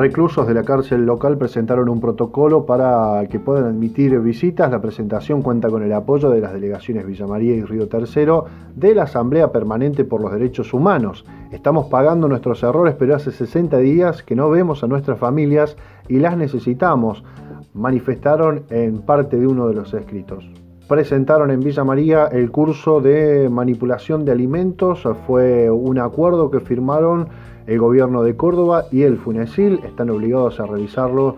Reclusos de la cárcel local presentaron un protocolo para que puedan admitir visitas. La presentación cuenta con el apoyo de las delegaciones Villa María y Río Tercero de la Asamblea Permanente por los Derechos Humanos. Estamos pagando nuestros errores, pero hace 60 días que no vemos a nuestras familias y las necesitamos, manifestaron en parte de uno de los escritos presentaron en Villa María el curso de manipulación de alimentos. Fue un acuerdo que firmaron el gobierno de Córdoba y el FUNESIL. Están obligados a revisarlo.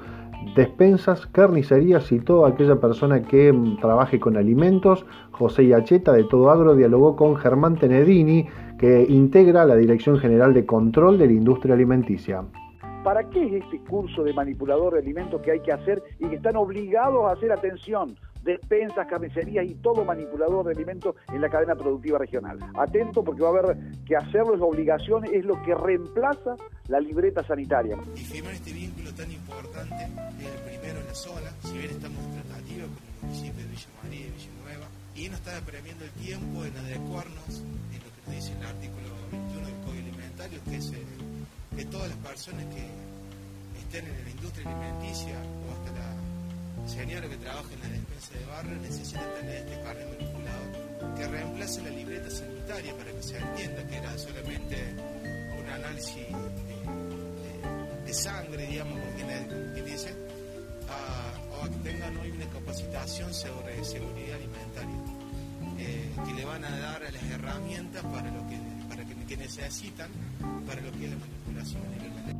Despensas, carnicerías y toda aquella persona que trabaje con alimentos. José Yacheta de Todo Agro dialogó con Germán Tenedini, que integra la Dirección General de Control de la Industria Alimenticia. ¿Para qué es este curso de manipulador de alimentos que hay que hacer y que están obligados a hacer atención? Despensas, carnicerías y todo manipulador de alimentos en la cadena productiva regional. Atento porque va a haber que hacerlo es obligación, es lo que reemplaza la libreta sanitaria. Y firmar este vínculo tan importante es el primero en la zona, si bien estamos tratativos con el municipio de Villa María y Villanueva, y nos está apremiando el tiempo en adecuarnos en lo que nos dice el artículo 21 del Código Alimentario, que es eh, que todas las personas que estén en la industria alimenticia o hasta la señora que trabaja en la despensa de barrio necesita tener este carnet manipulado que reemplace la libreta sanitaria para que se entienda que era solamente un análisis de, sangre, digamos, como quien, dice, o que tengan hoy una capacitación sobre seguridad alimentaria, eh, que le van a dar las herramientas para lo que, que, necesitan para lo que es la manipulación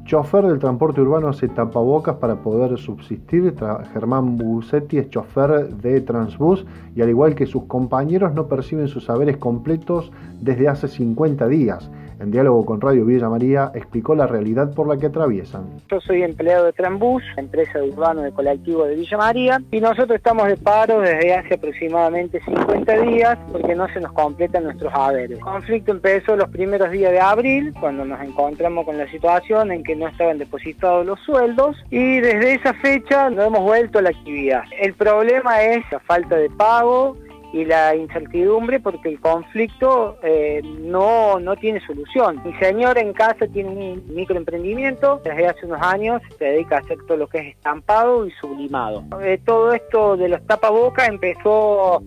Chofer del transporte urbano hace tapabocas para poder subsistir. Germán Busetti es chofer de Transbus y al igual que sus compañeros no perciben sus saberes completos desde hace 50 días. En diálogo con Radio Villa María, explicó la realidad por la que atraviesan. Yo soy empleado de Transbus, empresa de urbano de colectivo de Villa María, y nosotros estamos de paro desde hace aproximadamente 50 días porque no se nos completan nuestros haberes. El conflicto empezó los primeros días de abril, cuando nos encontramos con la situación en que no estaban depositados los sueldos, y desde esa fecha no hemos vuelto a la actividad. El problema es la falta de pago y la incertidumbre porque el conflicto eh, no, no tiene solución. Mi señor en casa tiene un microemprendimiento, desde hace unos años se dedica a hacer todo lo que es estampado y sublimado. Eh, todo esto de los tapabocas empezó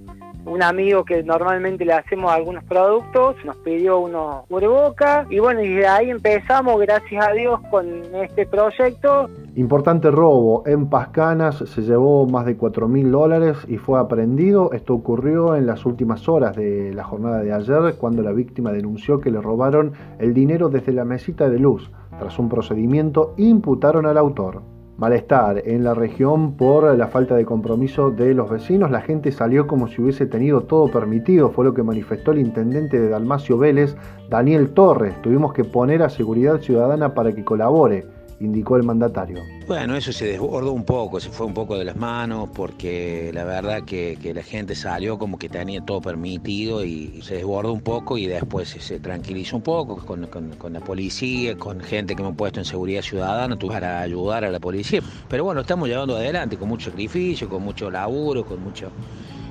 un amigo que normalmente le hacemos algunos productos, nos pidió unos cubrebocas y bueno, y de ahí empezamos, gracias a Dios, con este proyecto. Importante robo. En Pascanas se llevó más de 4 mil dólares y fue aprendido. Esto ocurrió en las últimas horas de la jornada de ayer cuando la víctima denunció que le robaron el dinero desde la mesita de luz. Tras un procedimiento, imputaron al autor. Malestar en la región por la falta de compromiso de los vecinos. La gente salió como si hubiese tenido todo permitido, fue lo que manifestó el intendente de Dalmacio Vélez, Daniel Torres. Tuvimos que poner a seguridad ciudadana para que colabore indicó el mandatario. Bueno, eso se desbordó un poco, se fue un poco de las manos, porque la verdad que, la gente salió como que tenía todo permitido y se desbordó un poco y después se, tranquilizó un poco con, la policía, con gente que hemos puesto en seguridad ciudadana para ayudar a la policía. Pero bueno, estamos llevando adelante con mucho sacrificio, con mucho laburo, con mucho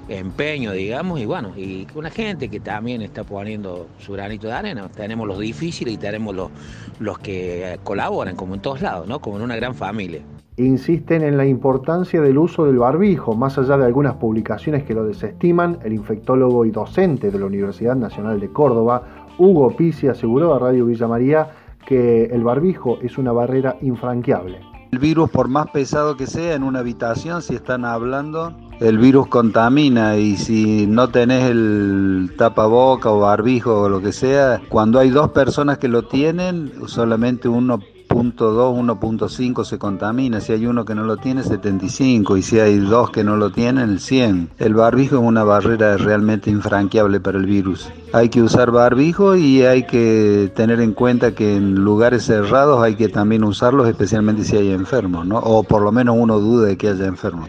empeño, digamos, y bueno, y una gente que también está poniendo su granito de arena. Tenemos los difíciles y tenemos los, los que colaboran, como en todos lados, ¿no? Como en una gran familia. Insisten en la importancia del uso del barbijo, más allá de algunas publicaciones que lo desestiman, el infectólogo y docente de la Universidad Nacional de Córdoba, Hugo Pizzi, aseguró a Radio Villa María que el barbijo es una barrera infranqueable. El virus, por más pesado que sea, en una habitación, si están hablando, el virus contamina y si no tenés el tapaboca o barbijo o lo que sea, cuando hay dos personas que lo tienen, solamente uno 1.5 se contamina, si hay uno que no lo tiene 75 y si hay dos que no lo tienen el 100. El barbijo es una barrera realmente infranqueable para el virus. Hay que usar barbijo y hay que tener en cuenta que en lugares cerrados hay que también usarlos especialmente si hay enfermos, ¿no? o por lo menos uno duda de que haya enfermos.